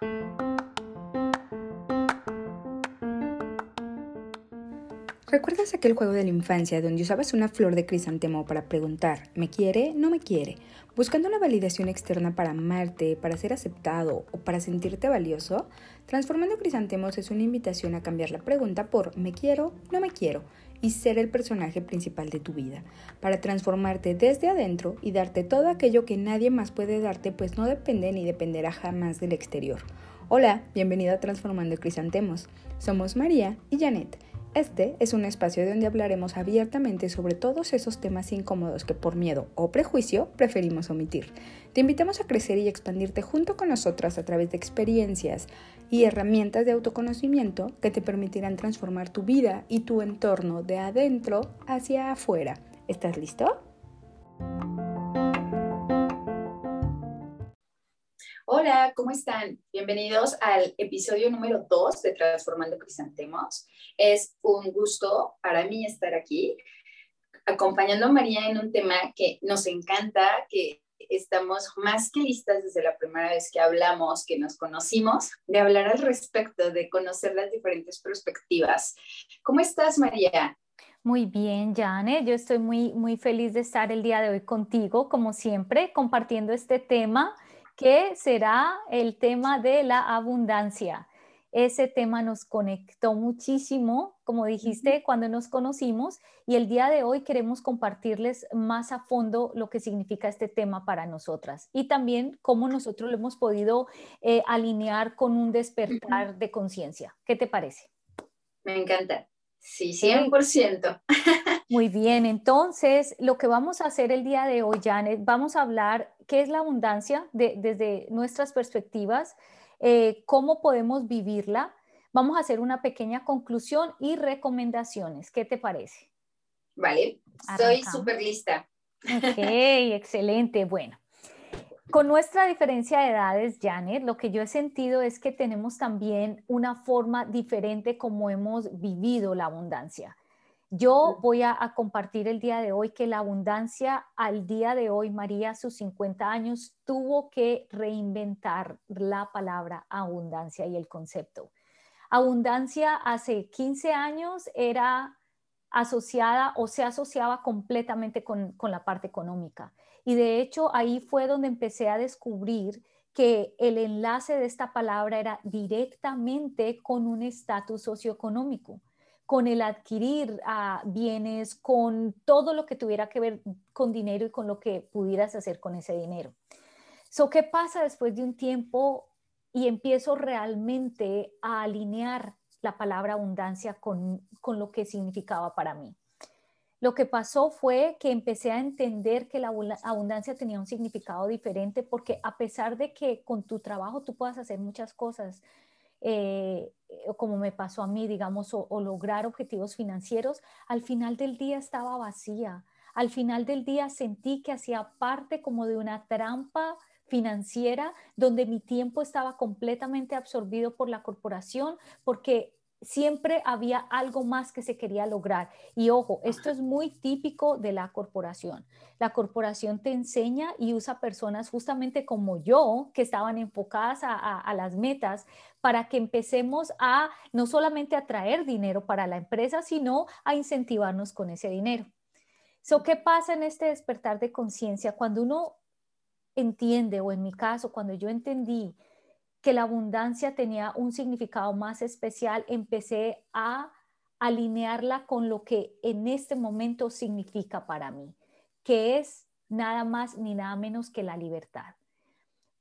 Thank you. ¿Recuerdas aquel juego de la infancia donde usabas una flor de crisantemo para preguntar, ¿me quiere? ¿No me quiere? Buscando una validación externa para amarte, para ser aceptado o para sentirte valioso, Transformando Crisantemos es una invitación a cambiar la pregunta por ¿me quiero? ¿No me quiero? y ser el personaje principal de tu vida, para transformarte desde adentro y darte todo aquello que nadie más puede darte, pues no depende ni dependerá jamás del exterior. Hola, bienvenido a Transformando Crisantemos. Somos María y Janet este es un espacio donde hablaremos abiertamente sobre todos esos temas incómodos que por miedo o prejuicio preferimos omitir. Te invitamos a crecer y expandirte junto con nosotras a través de experiencias y herramientas de autoconocimiento que te permitirán transformar tu vida y tu entorno de adentro hacia afuera. ¿Estás listo? Hola, ¿cómo están? Bienvenidos al episodio número 2 de Transformando Crisantemos. Es un gusto para mí estar aquí acompañando a María en un tema que nos encanta, que estamos más que listas desde la primera vez que hablamos, que nos conocimos, de hablar al respecto, de conocer las diferentes perspectivas. ¿Cómo estás, María? Muy bien, Janet. Yo estoy muy, muy feliz de estar el día de hoy contigo, como siempre, compartiendo este tema que será el tema de la abundancia. Ese tema nos conectó muchísimo, como dijiste, cuando nos conocimos y el día de hoy queremos compartirles más a fondo lo que significa este tema para nosotras y también cómo nosotros lo hemos podido eh, alinear con un despertar de conciencia. ¿Qué te parece? Me encanta. Sí, 100%. Muy bien, entonces lo que vamos a hacer el día de hoy, Janet, vamos a hablar qué es la abundancia desde nuestras perspectivas, eh, cómo podemos vivirla. Vamos a hacer una pequeña conclusión y recomendaciones. ¿Qué te parece? Vale, estoy súper lista. Ok, excelente. Bueno, con nuestra diferencia de edades, Janet, lo que yo he sentido es que tenemos también una forma diferente como hemos vivido la abundancia. Yo voy a, compartir el día de hoy que la abundancia al día de hoy, María, a sus 50 años, tuvo que reinventar la palabra abundancia y el concepto. Abundancia hace 15 años era asociada o se asociaba completamente con, con la parte económica. Y de hecho ahí fue donde empecé a descubrir que el enlace de esta palabra era directamente con un estatus socioeconómico con el adquirir ah, bienes, con todo lo que tuviera que ver con dinero y con lo que pudieras hacer con ese dinero. So, ¿Qué pasa después de un tiempo y empiezo realmente a alinear la palabra abundancia con, con lo que significaba para mí? Lo que pasó fue que empecé a entender que la abundancia tenía un significado diferente porque a pesar de que con tu trabajo tú puedas hacer muchas cosas, eh, como me pasó a mí, digamos, o, lograr objetivos financieros, al final del día estaba vacía. Al final del día sentí que hacía parte como de una trampa financiera donde mi tiempo estaba completamente absorbido por la corporación porque siempre había algo más que se quería lograr. Y ojo, esto es muy típico de la corporación. La corporación te enseña y usa personas justamente como yo, que estaban enfocadas a, las metas, para que empecemos a no solamente atraer dinero para la empresa, sino a incentivarnos con ese dinero. So, ¿Qué pasa en este despertar de conciencia? Cuando uno entiende, o en mi caso, cuando yo entendí que la abundancia tenía un significado más especial, empecé a alinearla con lo que en este momento significa para mí, que es nada más ni nada menos que la libertad.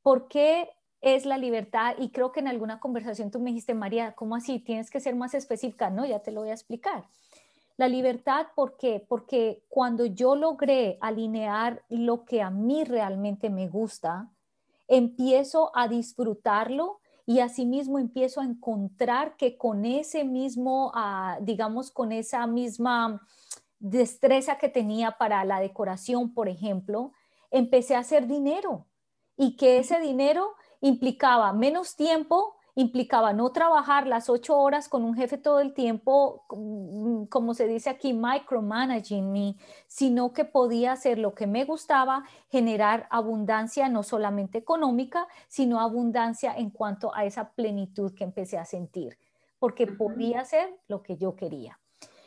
¿Por qué es la libertad? Y creo que en alguna conversación tú me dijiste, María, ¿cómo así? Tienes que ser más específica. No, ya te lo voy a explicar. La libertad, ¿por qué? Porque cuando yo logré alinear lo que a mí realmente me gusta, empiezo a disfrutarlo y asimismo empiezo a encontrar que con ese mismo, ah, digamos, con esa misma destreza que tenía para la decoración, por ejemplo, empecé a hacer dinero y que ese dinero implicaba menos tiempo, implicaba no trabajar las ocho horas con un jefe todo el tiempo, mm, como se dice aquí, micromanaging me, sino que podía hacer lo que me gustaba, generar abundancia no solamente económica, sino abundancia en cuanto a esa plenitud que empecé a sentir, porque podía hacer lo que yo quería.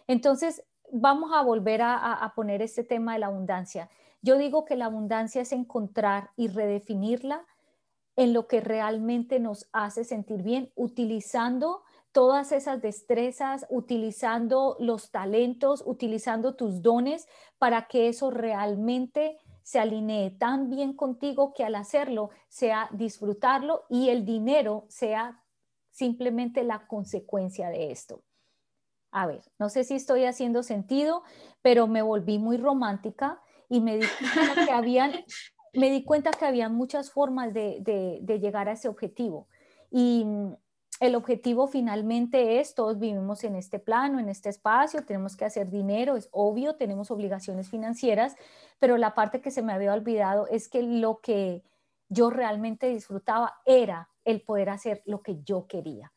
Entonces, vamos a volver a poner este tema de la abundancia. Yo digo que la abundancia es encontrar y redefinirla en lo que realmente nos hace sentir bien, utilizando todas esas destrezas, utilizando los talentos, utilizando tus dones para que eso realmente se alinee tan bien contigo que al hacerlo sea disfrutarlo y el dinero sea simplemente la consecuencia de esto. A ver, no sé si estoy haciendo sentido, pero me volví muy romántica y me di cuenta que habían me di cuenta que había muchas formas de, llegar a ese objetivo. Y mm, el objetivo finalmente es, todos vivimos en este plano, en este espacio, tenemos que hacer dinero, es obvio, tenemos obligaciones financieras, pero la parte que se me había olvidado es que lo que yo realmente disfrutaba era el poder hacer lo que yo quería.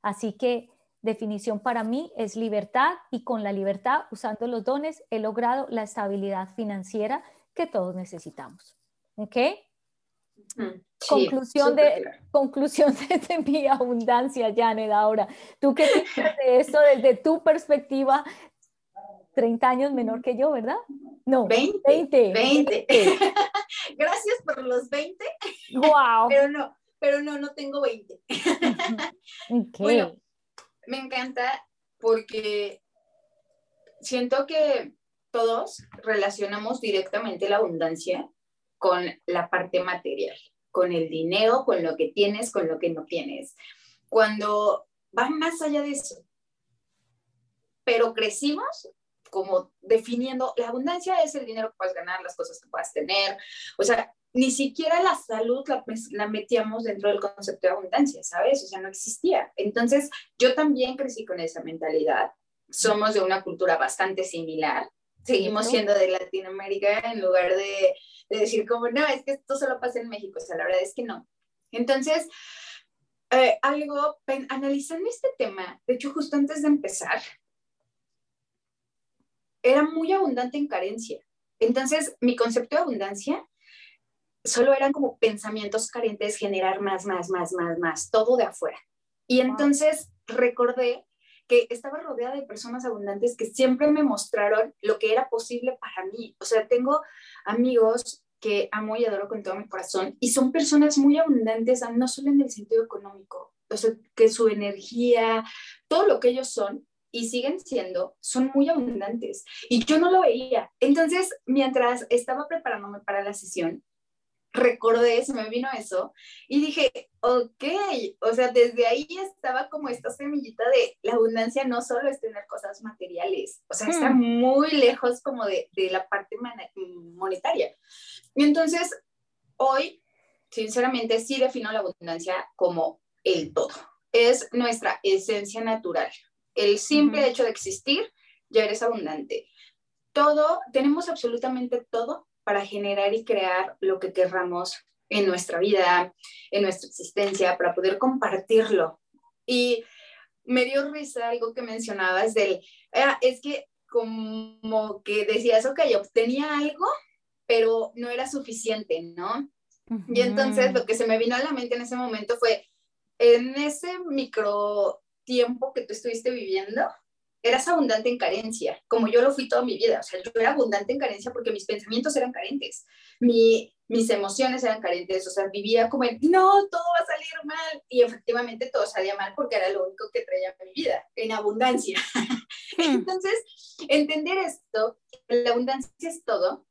Así que definición para mí es libertad y con la libertad, usando los dones, he logrado la estabilidad financiera que todos necesitamos. ¿Ok? conclusión, de, conclusión de, mi abundancia, Janet, ahora. ¿Tú qué piensas de esto desde tu perspectiva? 30 años menor que yo, ¿verdad? No, 20. 20. 20. Gracias por los 20. Wow. Pero no, pero no, no tengo 20. Bueno, me encanta porque siento que todos relacionamos directamente la abundancia con la parte material, con el dinero, con lo que tienes, con lo que no tienes. Cuando va más allá de eso. Pero crecimos como definiendo, la abundancia es el dinero que puedes ganar, las cosas que puedas tener. O sea, ni siquiera la salud la, la, metíamos dentro del concepto de abundancia, ¿sabes? O sea, no existía. Entonces, yo también crecí con esa mentalidad. Somos de una cultura bastante similar. Seguimos siendo de Latinoamérica en lugar de de decir como, no, es que esto solo pasa en México, o sea, la verdad es que no. Entonces, eh, algo, analizando este tema, de hecho, justo antes de empezar, era muy abundante en carencia. Entonces, mi concepto de abundancia solo eran como pensamientos carentes, generar más, más, más, más, más, todo de afuera. Y entonces recordé que estaba rodeada de personas abundantes que siempre me mostraron lo que era posible para mí. O sea, tengo amigos que amo y adoro con todo mi corazón y son personas muy abundantes, no solo en el sentido económico, o sea, que su energía, todo lo que ellos son y siguen siendo, son muy abundantes. Y yo no lo veía. Entonces, mientras estaba preparándome para la sesión, recordé, se me vino eso y dije, ok, o sea, desde ahí estaba como esta semillita de la abundancia no solo es tener cosas materiales, o sea, está hmm. muy lejos como de, de la parte monetaria. Y entonces, hoy, sinceramente, sí defino la abundancia como el todo. Es nuestra esencia natural. El simple hecho de existir, ya eres abundante. Todo, tenemos absolutamente todo para generar y crear lo que querramos en nuestra vida, en nuestra existencia, para poder compartirlo. Y me dio risa algo que mencionabas del, ah, es que como que decías, ok, obtenía algo, pero no era suficiente, ¿no? Y entonces lo que se me vino a la mente en ese momento fue, en ese micro tiempo que tú estuviste viviendo, eras abundante en carencia, como yo lo fui toda mi vida. O sea, yo era abundante en carencia porque mis pensamientos eran carentes, mi, mis emociones eran carentes. O sea, vivía como en, no, todo va a salir mal. Y efectivamente todo salía mal porque era lo único que traía mi vida, en abundancia. Hmm. Entonces, entender esto, la abundancia es todo,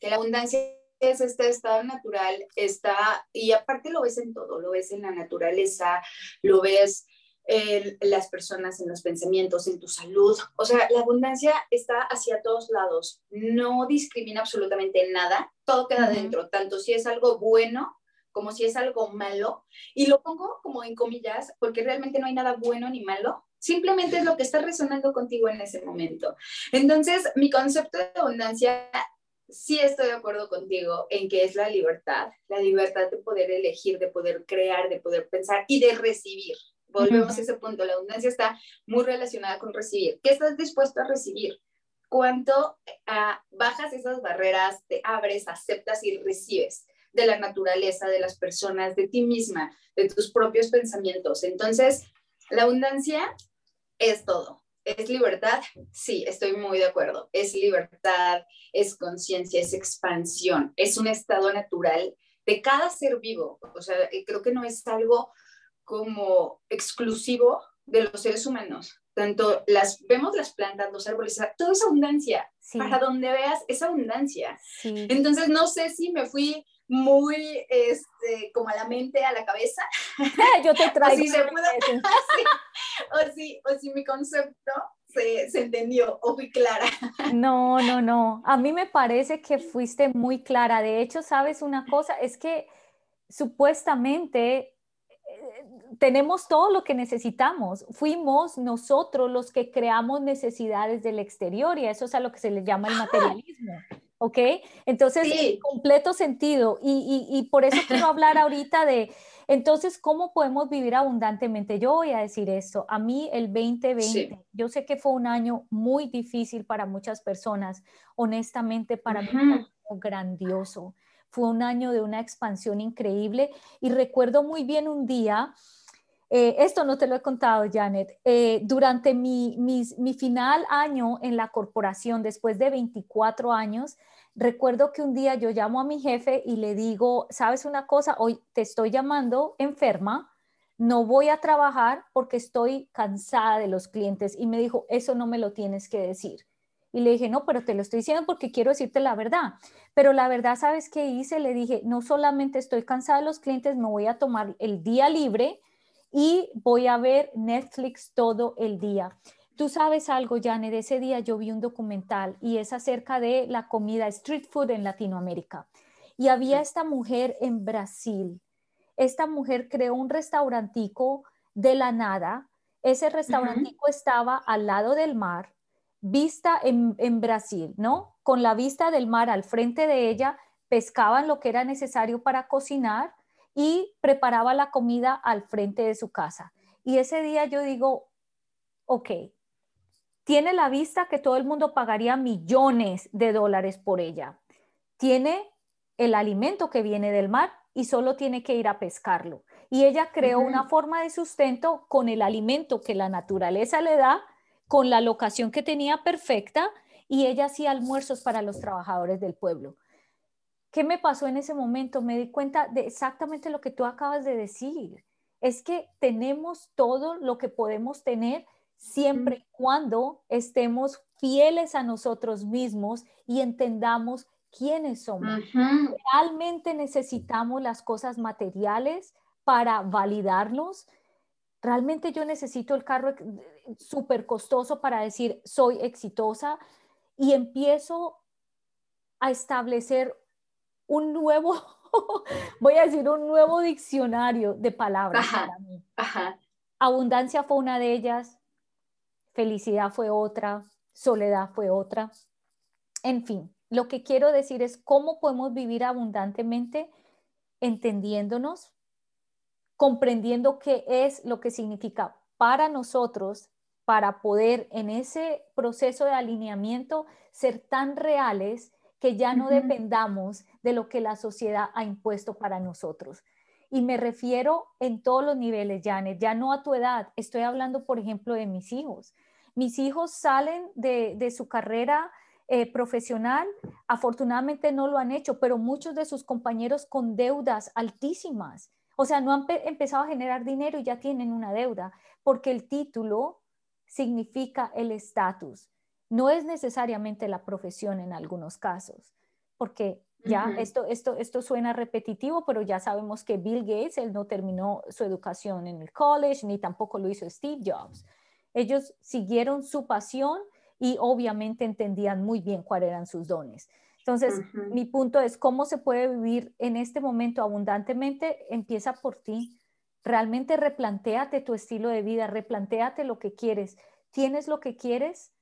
que la abundancia es este estado natural, está, y aparte lo ves en todo, lo ves en la naturaleza, lo ves las personas, en los pensamientos, en tu salud. O sea, la abundancia está hacia todos lados, no discrimina absolutamente nada, todo queda dentro, tanto si es algo bueno como si es algo malo. Y lo pongo como en comillas, porque realmente no hay nada bueno ni malo, simplemente es lo que está resonando contigo en ese momento. Entonces, mi concepto de abundancia sí estoy de acuerdo contigo en que es la libertad, la libertad de poder elegir, de poder crear, de poder pensar y de recibir. Volvemos a ese punto, la abundancia está muy relacionada con recibir. ¿Qué estás dispuesto a recibir? ¿Cuánto ah, bajas esas barreras, te abres, aceptas y recibes de la naturaleza, de las personas, de ti misma, de tus propios pensamientos? Entonces, la abundancia es todo. ¿Es libertad? Sí, estoy muy de acuerdo. Es libertad, es conciencia, es expansión, es un estado natural de cada ser vivo. O sea, creo que no es algo como exclusivo de los seres humanos. Tanto las vemos las plantas, los árboles, todo es abundancia. Para donde veas es abundancia. Entonces no sé si me fui muy este, como a la mente, a la cabeza. Yo te traigo. o, si, o, si, mi concepto se, se, entendió o fui clara. No, no, no. A mí me parece que fuiste muy clara. De hecho, sabes una cosa, es que supuestamente tenemos todo lo que necesitamos. Fuimos nosotros los que creamos necesidades del exterior y eso es a lo que se le llama el materialismo. ¿ok? Entonces, completo sentido. Y, y, por eso quiero hablar ahorita de, entonces, ¿cómo podemos vivir abundantemente? Yo voy a decir esto, a mí el 2020, yo sé que fue un año muy difícil para muchas personas, honestamente para mí fue grandioso. Fue un año de una expansión increíble y recuerdo muy bien un día, eh, esto no te lo he contado, Janet. Eh, durante mi, mi, final año en la corporación, después de 24 años, recuerdo que un día yo llamo a mi jefe y le digo, ¿sabes una cosa? Hoy te estoy llamando enferma, no voy a trabajar porque estoy cansada de los clientes. Y me dijo, eso no me lo tienes que decir. Y le dije, no, pero te lo estoy diciendo porque quiero decirte la verdad. Pero la verdad, ¿sabes qué hice? Le dije, no solamente estoy cansada de los clientes, me voy a tomar el día libre y voy a ver Netflix todo el día. Tú sabes algo, Jane, de ese día yo vi un documental y es acerca de la comida street food en Latinoamérica. Y había esta mujer en Brasil. Esta mujer creó un restaurantico de la nada. Ese restaurantico estaba al lado del mar, vista en, en Brasil, ¿no? Con la vista del mar al frente de ella, pescaban lo que era necesario para cocinar y preparaba la comida al frente de su casa. Y ese día yo digo, ok, tiene la vista que todo el mundo pagaría millones de dólares por ella. Tiene el alimento que viene del mar y solo tiene que ir a pescarlo. Y ella creó una forma de sustento con el alimento que la naturaleza le da, con la locación que tenía perfecta y ella hacía almuerzos para los trabajadores del pueblo. ¿Qué me pasó en ese momento? Me di cuenta de exactamente lo que tú acabas de decir. Es que tenemos todo lo que podemos tener siempre y cuando estemos fieles a nosotros mismos y entendamos quiénes somos. Realmente necesitamos las cosas materiales para validarnos. Realmente yo necesito el carro súper costoso para decir soy exitosa y empiezo a establecer un nuevo, voy a decir, un nuevo diccionario de palabras para mí. Abundancia fue una de ellas, felicidad fue otra, soledad fue otra. En fin, lo que quiero decir es cómo podemos vivir abundantemente entendiéndonos, comprendiendo qué es lo que significa para nosotros para poder en ese proceso de alineamiento ser tan reales que ya no dependamos de lo que la sociedad ha impuesto para nosotros. Y me refiero en todos los niveles, Janet, ya no a tu edad. Estoy hablando, por ejemplo, de mis hijos. Mis hijos salen de, su carrera eh, profesional, afortunadamente no lo han hecho, pero muchos de sus compañeros con deudas altísimas. O sea, no han empezado a generar dinero y ya tienen una deuda, porque el título significa el estatus. No es necesariamente la profesión en algunos casos, porque ya esto, esto, esto suena repetitivo, pero ya sabemos que Bill Gates, él no terminó su educación en el college, ni tampoco lo hizo Steve Jobs. Ellos siguieron su pasión y obviamente entendían muy bien cuáles eran sus dones. Entonces, mi punto es, ¿cómo se puede vivir en este momento abundantemente? Empieza por ti. Realmente replantéate tu estilo de vida, replantéate lo que quieres. ¿Tienes lo que quieres?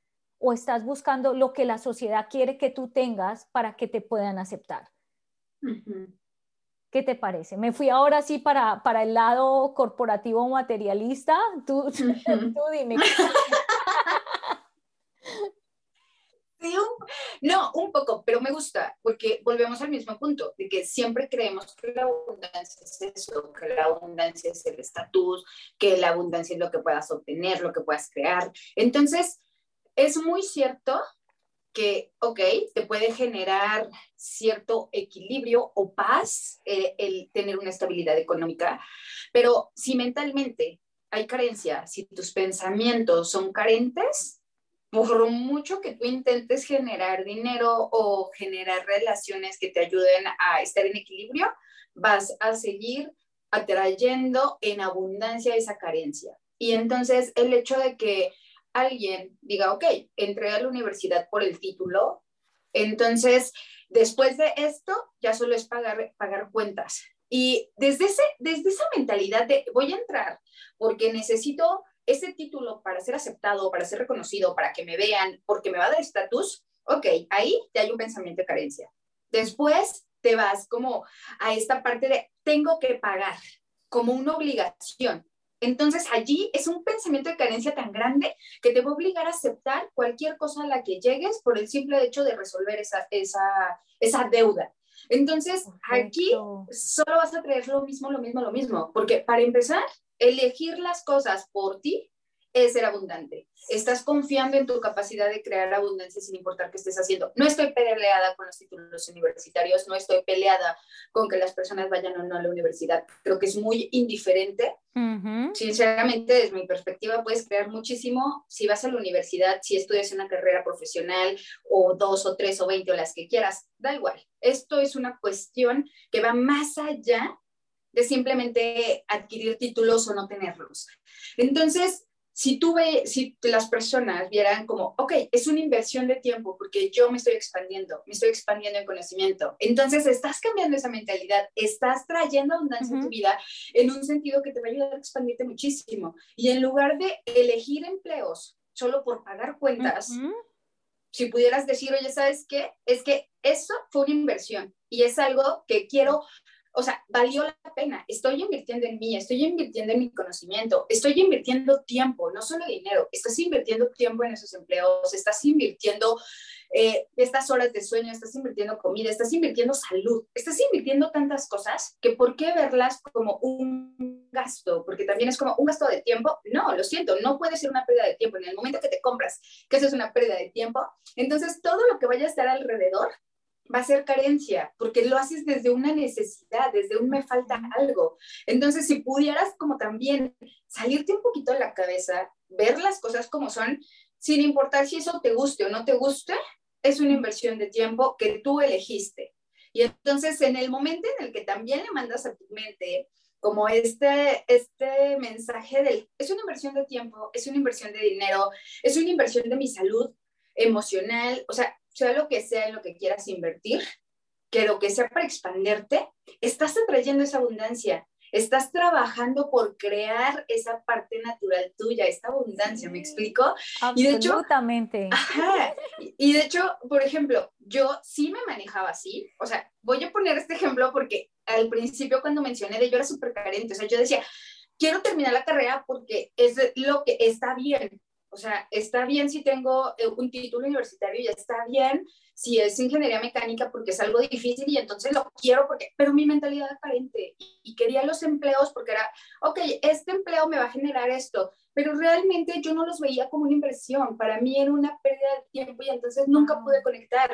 o estás buscando lo que la sociedad quiere que tú tengas para que te puedan aceptar? ¿Qué te parece? Me fui ahora sí para, para el lado corporativo materialista. Tú, tú dime. No, un poco, pero me gusta, porque volvemos al mismo punto, de que siempre creemos que la abundancia es eso, que la abundancia es el estatus, que la abundancia es lo que puedas obtener, lo que puedas crear. Entonces, es muy cierto que, ok, te puede generar cierto equilibrio o paz eh, el tener una estabilidad económica, pero si mentalmente hay carencia, si tus pensamientos son carentes, por mucho que tú intentes generar dinero o generar relaciones que te ayuden a estar en equilibrio, vas a seguir atrayendo en abundancia esa carencia. Y entonces el hecho de que alguien diga, ok, entré a la universidad por el título, entonces después de esto ya solo es pagar, pagar cuentas. Y desde, ese, desde esa mentalidad de voy a entrar porque necesito ese título para ser aceptado, para ser reconocido, para que me vean, porque me va a dar estatus, ok, ahí ya hay un pensamiento de carencia. Después te vas como a esta parte de tengo que pagar, como una obligación. Entonces allí es un pensamiento de carencia tan grande que te va a obligar a aceptar cualquier cosa a la que llegues por el simple hecho de resolver esa, esa, esa deuda. Entonces aquí solo vas a traer lo mismo, lo mismo, lo mismo, porque para empezar elegir las cosas por ti es ser abundante. Estás confiando en tu capacidad de crear abundancia sin importar qué estés haciendo. No estoy peleada con los títulos universitarios, no estoy peleada con que las personas vayan o no a la universidad. Creo que es muy indiferente. Sinceramente, desde mi perspectiva, puedes crear muchísimo si vas a la universidad, si estudias una carrera profesional o dos o tres o veinte o las que quieras, da igual. Esto es una cuestión que va más allá de simplemente adquirir títulos o no tenerlos. Entonces, si tú si las personas vieran como, ok, es una inversión de tiempo porque yo me estoy expandiendo, me estoy expandiendo en conocimiento, entonces estás cambiando esa mentalidad, estás trayendo abundancia a tu vida en un sentido que te va a ayudar a expandirte muchísimo. Y en lugar de elegir empleos solo por pagar cuentas, si pudieras decir, oye, ¿sabes qué? Es que eso fue una inversión y es algo que quiero o sea, valió la pena. Estoy invirtiendo en mí, estoy invirtiendo en mi conocimiento, estoy invirtiendo tiempo, no solo dinero, estás invirtiendo tiempo en esos empleos, estás invirtiendo eh, estas horas de sueño, estás invirtiendo comida, estás invirtiendo salud, estás invirtiendo tantas cosas que por qué verlas como un gasto, porque también es como un gasto de tiempo. No, lo siento, no puede ser una pérdida de tiempo. En el momento que te compras, que eso es una pérdida de tiempo, entonces todo lo que vaya a estar alrededor va a ser carencia, porque lo haces desde una necesidad, desde un me falta algo. Entonces, si pudieras como también salirte un poquito de la cabeza, ver las cosas como son, sin importar si eso te guste o no te guste, es una inversión de tiempo que tú elegiste. Y entonces, en el momento en el que también le mandas a tu mente como este, este mensaje del, es una inversión de tiempo, es una inversión de dinero, es una inversión de mi salud emocional, o sea, sea lo que sea en lo que quieras invertir, que lo que sea para expandirte, estás atrayendo esa abundancia, estás trabajando por crear esa parte natural tuya, esta abundancia, ¿me explico? Absolutamente. Y de hecho, por ejemplo, yo sí me manejaba así, o sea, voy a poner este ejemplo porque al principio cuando mencioné de yo era súper carente, o sea, yo decía, quiero terminar la carrera porque es lo que está bien, o sea, está bien si tengo eh, un título universitario, ya está bien si es ingeniería mecánica porque es algo difícil y entonces lo quiero porque, pero mi mentalidad carente y, quería los empleos porque era, ok, este empleo me va a generar esto, pero realmente yo no los veía como una inversión, para mí era una pérdida de tiempo y entonces nunca pude conectar.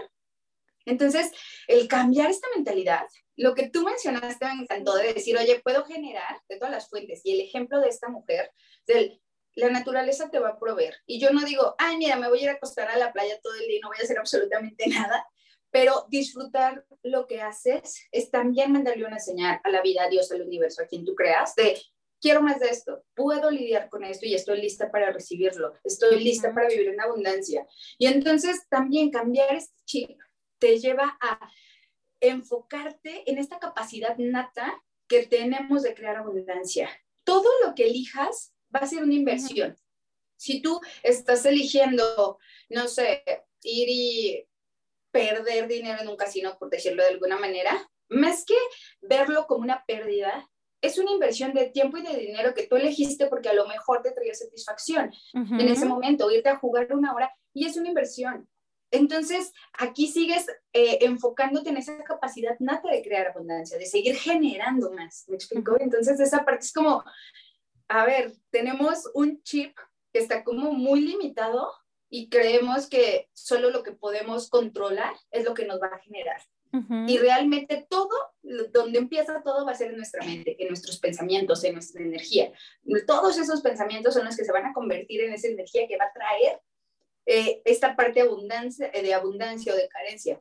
Entonces, el cambiar esta mentalidad, lo que tú mencionaste me encantó de decir, oye, puedo generar de todas las fuentes y el ejemplo de esta mujer, del la naturaleza te va a proveer. Y yo no digo, ay, mira, me voy a ir a acostar a la playa todo el día y no voy a hacer absolutamente nada, pero disfrutar lo que haces es también mandarle una señal a la vida, a Dios, al universo, a quien tú creas, de quiero más de esto, puedo lidiar con esto y estoy lista para recibirlo, estoy lista para vivir en abundancia. Y entonces también cambiar este chip te lleva a enfocarte en esta capacidad nata que tenemos de crear abundancia. Todo lo que elijas va a ser una inversión. Si tú estás eligiendo, no sé, ir y perder dinero en un casino, por decirlo de alguna manera, más que verlo como una pérdida, es una inversión de tiempo y de dinero que tú elegiste porque a lo mejor te traía satisfacción en ese momento, irte a jugar una hora y es una inversión. Entonces, aquí sigues eh, enfocándote en esa capacidad nata de crear abundancia, de seguir generando más. ¿Me explico? Entonces, esa parte es como, a ver, tenemos un chip que está como muy limitado y creemos que solo lo que podemos controlar es lo que nos va a generar. Y realmente todo, donde empieza todo va a ser en nuestra mente, en nuestros pensamientos, en nuestra energía. Todos esos pensamientos son los que se van a convertir en esa energía que va a traer eh, esta parte de abundancia, de abundancia o de carencia,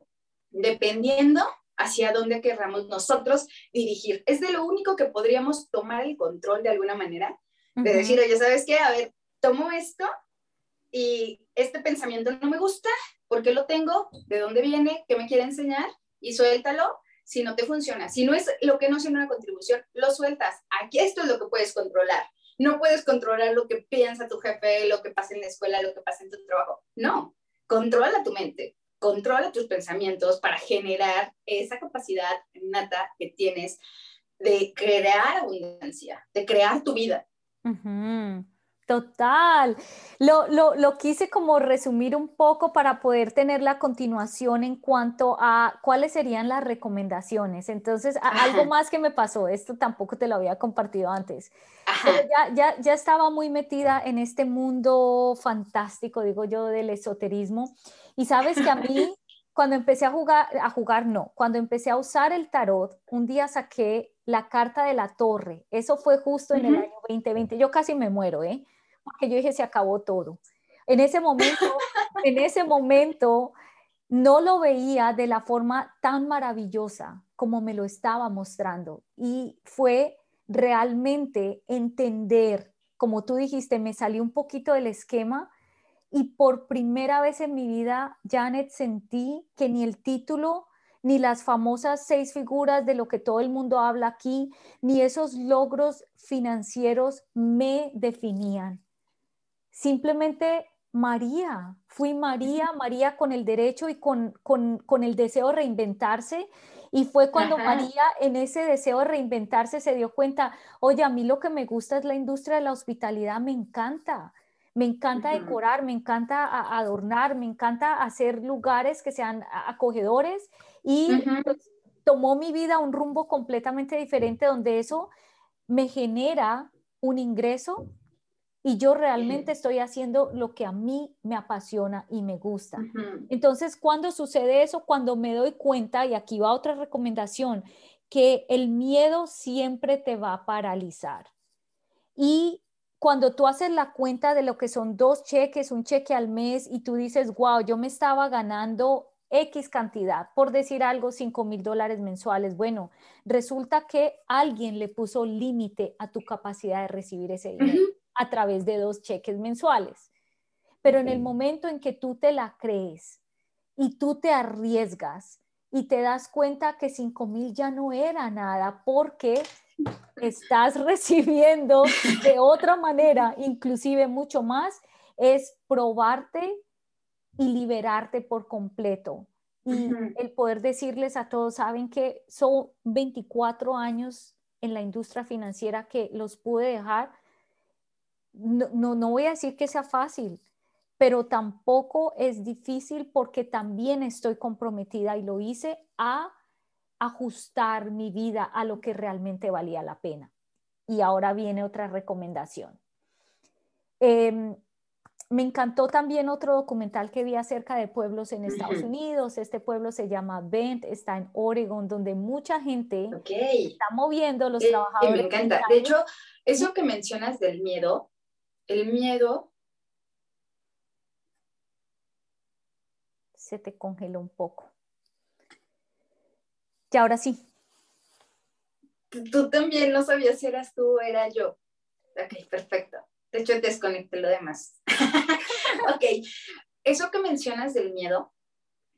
dependiendo hacia dónde querramos nosotros dirigir. Es de lo único que podríamos tomar el control de alguna manera, de decir, oye, ¿sabes qué? A ver, tomo esto y este pensamiento no me gusta, ¿por qué lo tengo? ¿De dónde viene? ¿Qué me quiere enseñar? Y suéltalo si no te funciona. Si no es lo que no es una contribución, lo sueltas. Aquí esto es lo que puedes controlar. No puedes controlar lo que piensa tu jefe, lo que pasa en la escuela, lo que pasa en tu trabajo. No, controla tu mente, controla tus pensamientos para generar esa capacidad nata que tienes de crear abundancia, de crear tu vida. Total. Lo, lo, lo, quise como resumir un poco para poder tener la continuación en cuanto a cuáles serían las recomendaciones. Entonces, algo más que me pasó, esto tampoco te lo había compartido antes. Ya, ya, ya estaba muy metida en este mundo fantástico, digo yo, del esoterismo. Y sabes que a mí, cuando empecé a jugar, a jugar no, cuando empecé a usar el tarot, un día saqué la carta de la torre. Eso fue justo en el año 2020. Yo casi me muero, ¿eh? Porque yo dije, se acabó todo. En ese momento, en ese momento, no lo veía de la forma tan maravillosa como me lo estaba mostrando. Y fue realmente entender, como tú dijiste, me salió un poquito del esquema y por primera vez en mi vida, Janet, sentí que ni el título, ni las famosas seis figuras de lo que todo el mundo habla aquí, ni esos logros financieros me definían simplemente María, fui María, María con el derecho y con, el deseo de reinventarse. Y fue cuando María en ese deseo de reinventarse se dio cuenta, oye, a mí lo que me gusta es la industria de la hospitalidad, me encanta. Me encanta decorar, me encanta adornar, me encanta hacer lugares que sean acogedores y pues, tomó mi vida un rumbo completamente diferente donde eso me genera un ingreso y yo realmente estoy haciendo lo que a mí me apasiona y me gusta. Entonces, cuando sucede eso? Cuando me doy cuenta, y aquí va otra recomendación, que el miedo siempre te va a paralizar. Y cuando tú haces la cuenta de lo que son dos cheques, un cheque al mes, y tú dices, wow, yo me estaba ganando X cantidad, por decir algo, 5 mil dólares mensuales. Bueno, resulta que alguien le puso límite a tu capacidad de recibir ese dinero a través de dos cheques mensuales. Pero en el momento en que tú te la crees y tú te arriesgas y te das cuenta que 5 mil ya no era nada porque estás recibiendo de otra manera, inclusive mucho más, es probarte y liberarte por completo. Y el poder decirles a todos, saben que son 24 años en la industria financiera que los pude dejar no, no, voy a decir que sea fácil, pero tampoco es difícil porque también estoy comprometida y lo hice a ajustar mi vida a lo que realmente valía la pena. Y ahora viene otra recomendación. Em, me encantó también otro documental que vi acerca de pueblos en Estados Unidos. Este pueblo se llama Bend, está en Oregon, donde mucha gente está moviendo los trabajadores. Me encanta. De hecho, eso que mencionas del miedo, el miedo se te congeló un poco. Y ahora sí. Tú, también no sabías si eras tú o era yo. Ok, perfecto. De hecho, desconecté lo demás. ok, eso que mencionas del miedo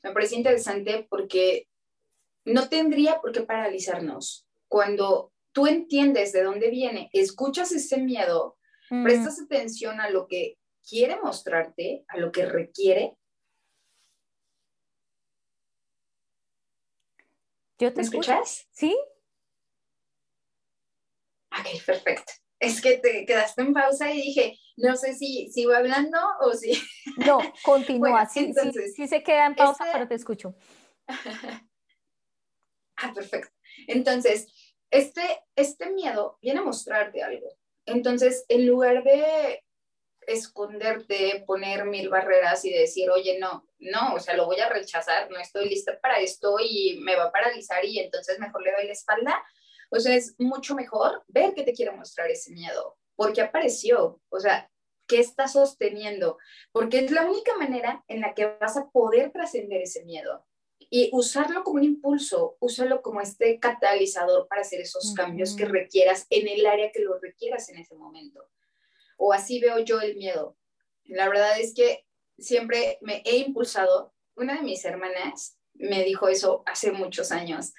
me parece interesante porque no tendría por qué paralizarnos. Cuando tú entiendes de dónde viene, escuchas ese miedo prestas atención a lo que quiere mostrarte, a lo que requiere. Yo te ¿Me escuchas? Sí. Ok, perfecto. Es que te quedaste en pausa y dije, no sé si sigo hablando o si... No, continúa. sí, sí, se queda en pausa, pero te escucho. ah, perfecto. Entonces, este, este miedo viene a mostrarte algo. Entonces, en lugar de esconderte, poner mil barreras y decir, oye, no, no, o sea, lo voy a rechazar, no estoy lista para esto y me va a paralizar y entonces mejor le doy la espalda. O sea, es mucho mejor ver que te quiere mostrar ese miedo, porque apareció, o sea, ¿qué está sosteniendo? Porque es la única manera en la que vas a poder trascender ese miedo y usarlo como un impulso, úsalo como este catalizador para hacer esos cambios que requieras en el área que lo requieras en ese momento. O así veo yo el miedo. La verdad es que siempre me he impulsado. Una de mis hermanas me dijo eso hace muchos años,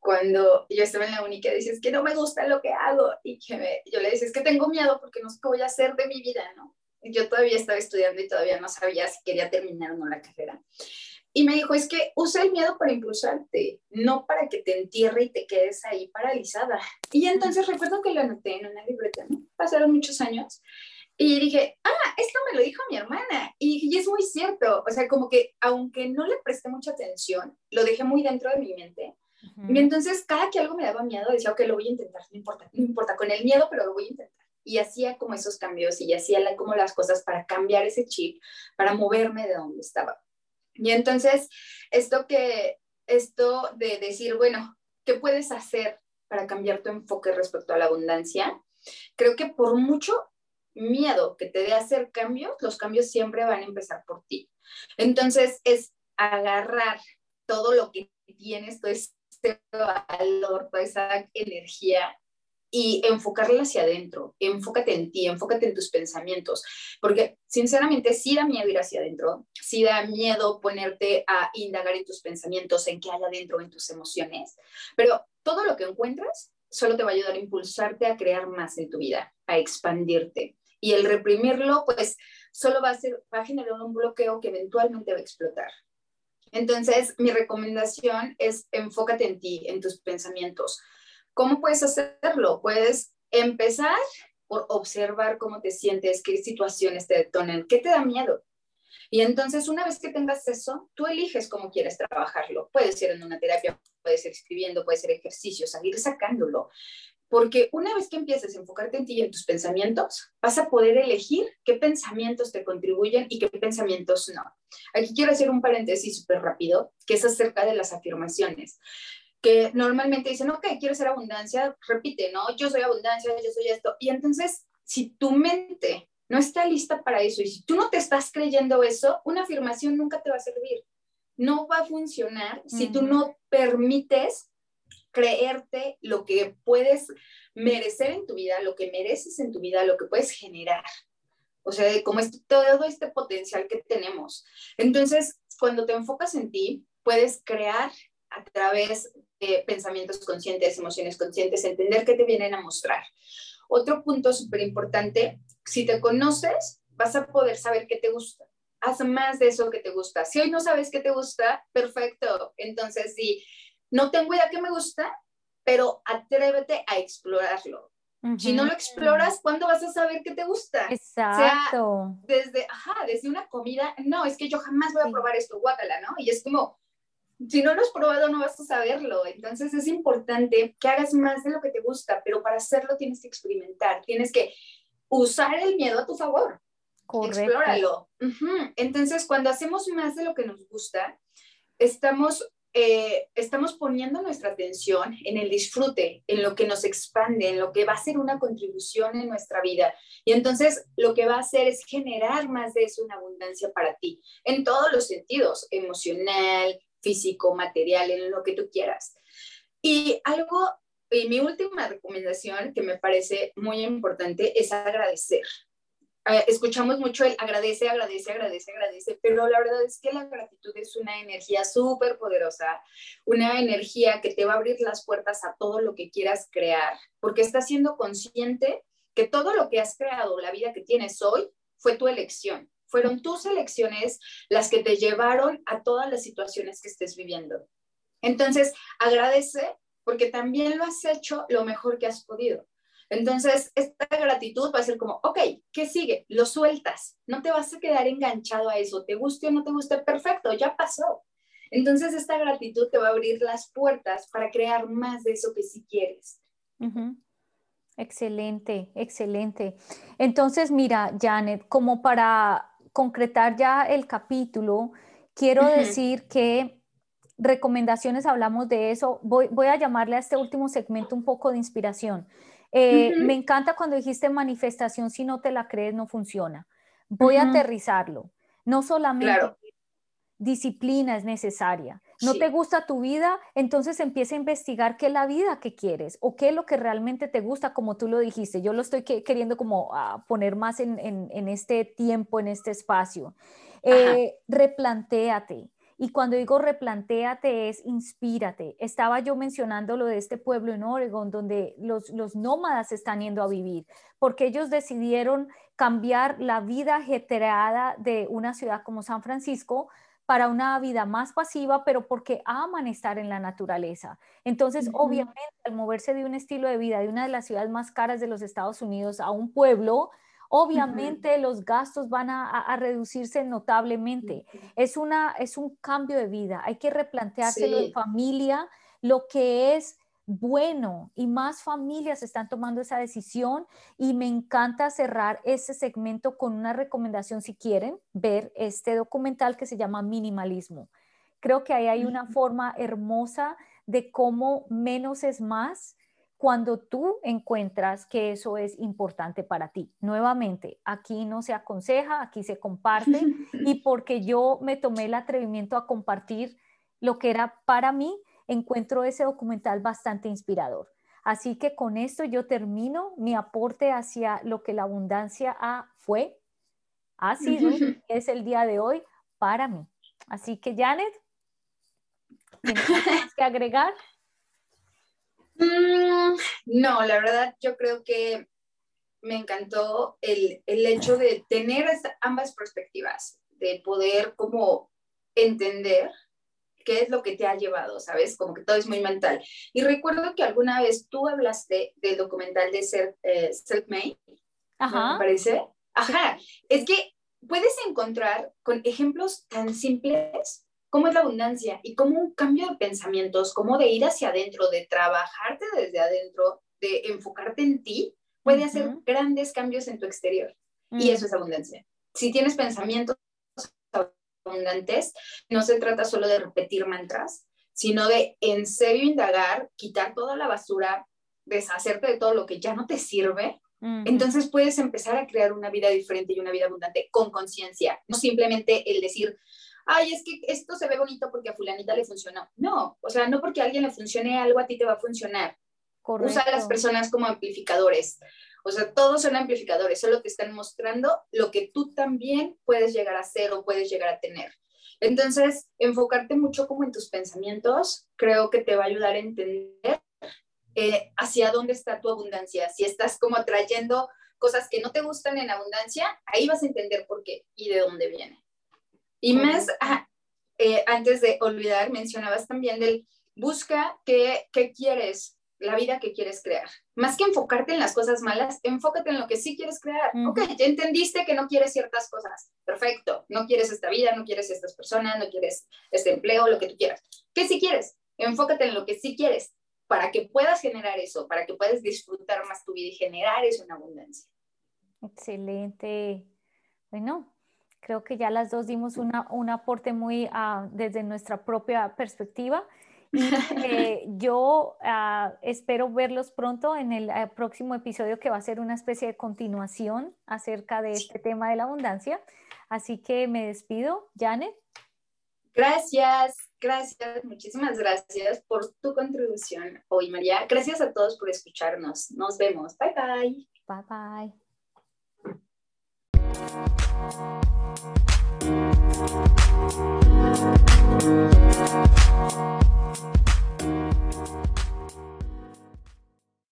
cuando yo estaba en la única, dice, es que no me gusta lo que hago. Y que yo le decía, es que tengo miedo porque no sé qué voy a hacer de mi vida, ¿no? Yo todavía estaba estudiando y todavía no sabía si quería terminar o no la carrera. Y me dijo, es que usa el miedo para impulsarte, no para que te entierre y te quedes ahí paralizada. Y entonces recuerdo que lo anoté en una libreta, ¿no? Pasaron muchos años. Y dije, ah, esto me lo dijo mi hermana. Y, y es muy cierto. O sea, como que aunque no le presté mucha atención, lo dejé muy dentro de mi mente. Y entonces cada que algo me daba miedo, decía, ok, lo voy a intentar, no importa, no importa, con el miedo, pero lo voy a intentar. Y hacía como esos cambios y hacía como las cosas para cambiar ese chip, para moverme de donde estaba. Y entonces, esto que, esto de decir, bueno, ¿qué puedes hacer para cambiar tu enfoque respecto a la abundancia? Creo que por mucho miedo que te dé hacer cambios, los cambios siempre van a empezar por ti. Entonces, es agarrar todo lo que tienes, todo ese valor, toda esa energía y enfocarla hacia adentro, enfócate en ti, enfócate en tus pensamientos, porque sinceramente sí da miedo ir hacia adentro, sí da miedo ponerte a indagar en tus pensamientos, en qué hay adentro, en tus emociones, pero todo lo que encuentras solo te va a ayudar a impulsarte a crear más en tu vida, a expandirte. Y el reprimirlo, pues solo va a, ser, va a generar un bloqueo que eventualmente va a explotar. Entonces, mi recomendación es enfócate en ti, en tus pensamientos. ¿Cómo puedes hacerlo? Puedes empezar por observar cómo te sientes, qué situaciones te detonan, qué te da miedo. Y entonces, una vez que tengas eso, tú eliges cómo quieres trabajarlo. Puede ser en una terapia, puede ser escribiendo, puede ser ejercicio, salir sacándolo. Porque una vez que empieces a enfocarte en ti en tus pensamientos, vas a poder elegir qué pensamientos te contribuyen y qué pensamientos no. Aquí quiero hacer un paréntesis súper rápido, que es acerca de las afirmaciones que normalmente dicen, ok, quiero ser abundancia, repite, ¿no? Yo soy abundancia, yo soy esto. Y entonces, si tu mente no está lista para eso y si tú no te estás creyendo eso, una afirmación nunca te va a servir. No va a funcionar si tú no permites creerte lo que puedes merecer en tu vida, lo que mereces en tu vida, lo que puedes generar. O sea, como es todo este potencial que tenemos. Entonces, cuando te enfocas en ti, puedes crear a través de pensamientos conscientes, emociones conscientes, entender qué te vienen a mostrar. Otro punto súper importante, si te conoces, vas a poder saber qué te gusta. Haz más de eso que te gusta. Si hoy no sabes qué te gusta, perfecto. Entonces, si no tengo idea qué me gusta, pero atrévete a explorarlo. Si no lo exploras, ¿cuándo vas a saber qué te gusta? Exacto. desde, ajá, desde una comida, no, es que yo jamás voy a probar esto, guácala, ¿no? Y es como, si no lo has probado no vas a saberlo. Entonces es importante que hagas más de lo que te gusta, pero para hacerlo tienes que experimentar, tienes que usar el miedo a tu favor. Correcto. Explóralo. Entonces, cuando hacemos más de lo que nos gusta, estamos, eh, estamos poniendo nuestra atención en el disfrute, en lo que nos expande, en lo que va a ser una contribución en nuestra vida. Y entonces lo que va a hacer es generar más de eso, una abundancia para ti, en todos los sentidos, emocional, físico, material, en lo que tú quieras. Y algo, y mi última recomendación que me parece muy importante es agradecer. Eh, escuchamos mucho el agradece, agradece, agradece, agradece, pero la verdad es que la gratitud es una energía súper poderosa, una energía que te va a abrir las puertas a todo lo que quieras crear, porque estás siendo consciente que todo lo que has creado, la vida que tienes hoy, fue tu elección. Fueron tus elecciones las que te llevaron a todas las situaciones que estés viviendo. Entonces, agradece porque también lo has hecho lo mejor que has podido. Entonces, esta gratitud va a ser como, ok, ¿qué sigue? Lo sueltas, no te vas a quedar enganchado a eso, te guste o no te guste, perfecto, ya pasó. Entonces, esta gratitud te va a abrir las puertas para crear más de eso que sí quieres. Excelente, excelente. Entonces, mira, Janet, como para concretar ya el capítulo, quiero decir que recomendaciones, hablamos de eso, voy, voy a llamarle a este último segmento un poco de inspiración. Eh, me encanta cuando dijiste manifestación, si no te la crees, no funciona. Voy a aterrizarlo. No solamente disciplina es necesaria. No te gusta tu vida, entonces empieza a investigar qué es la vida que quieres o qué es lo que realmente te gusta, como tú lo dijiste. Yo lo estoy queriendo como ah, poner más en, este tiempo, en este espacio. Eh, replantéate. Y cuando digo replantéate es inspírate. Estaba yo mencionando lo de este pueblo en Oregon, donde los, los nómadas están yendo a vivir, porque ellos decidieron cambiar la vida ajetreada de una ciudad como San Francisco para una vida más pasiva, pero porque aman estar en la naturaleza. Entonces, obviamente, al moverse de un estilo de vida de una de las ciudades más caras de los Estados Unidos a un pueblo, obviamente los gastos van a, reducirse notablemente. Es, una, es un cambio de vida, hay que replanteárselo en familia, lo que es bueno y más familias están tomando esa decisión y me encanta cerrar ese segmento con una recomendación si quieren ver este documental que se llama Minimalismo. Creo que ahí hay una forma hermosa de cómo menos es más cuando tú encuentras que eso es importante para ti. Nuevamente, aquí no se aconseja, aquí se comparte y porque yo me tomé el atrevimiento a compartir lo que era para mí, encuentro ese documental bastante inspirador. Así que con esto yo termino mi aporte hacia lo que la abundancia ha, fue, ha sido, es el día de hoy para mí. Así que Janet, ¿tienes que agregar? Mm, no, la verdad yo creo que me encantó el, hecho de tener ambas perspectivas, de poder como entender qué es lo que te ha llevado, ¿sabes? Como que todo es muy mental. Y recuerdo que alguna vez tú hablaste del documental de Self, eh, Made, Ajá. ¿me parece? Ajá, es que puedes encontrar con ejemplos tan simples cómo es la abundancia y cómo un cambio de pensamientos, cómo de ir hacia adentro, de trabajarte desde adentro, de enfocarte en ti, puede hacer grandes cambios en tu exterior. Y mm. eso es abundancia. Si tienes pensamientos abundantes, no se trata solo de repetir mantras, sino de en serio indagar, quitar toda la basura, deshacerte de todo lo que ya no te sirve. Entonces puedes empezar a crear una vida diferente y una vida abundante con conciencia, no simplemente el decir, ay, es que esto se ve bonito porque a fulanita le funcionó. No, o sea, no porque a alguien le funcione algo, a ti te va a funcionar. Usa a las personas como amplificadores. O sea, todos son amplificadores, solo te están mostrando lo que tú también puedes llegar a ser o puedes llegar a tener. Entonces, enfocarte mucho como en tus pensamientos, creo que te va a ayudar a entender eh, hacia dónde está tu abundancia. Si estás como atrayendo cosas que no te gustan en abundancia, ahí vas a entender por qué y de dónde viene. Y más, eh, antes de olvidar, mencionabas también del busca qué, qué quieres, la vida que quieres crear. Más que enfocarte en las cosas malas, enfócate en lo que sí quieres crear. Ok, ya entendiste que no quieres ciertas cosas. Perfecto. No quieres esta vida, no quieres estas personas, no quieres este empleo, lo que tú quieras. ¿Qué sí quieres? Enfócate en lo que sí quieres para que puedas generar eso, para que puedas disfrutar más tu vida y generar eso en abundancia. Excelente. Bueno, Creo que ya las dos dimos una, un aporte muy ah, desde nuestra propia perspectiva. Eh, yo ah, espero verlos pronto en el eh, próximo episodio que va a ser una especie de continuación acerca de este tema de la abundancia. Así que me despido. Janet. Gracias, gracias, muchísimas gracias por tu contribución hoy, María. Gracias a todos por escucharnos. Nos vemos. Bye bye. Bye bye.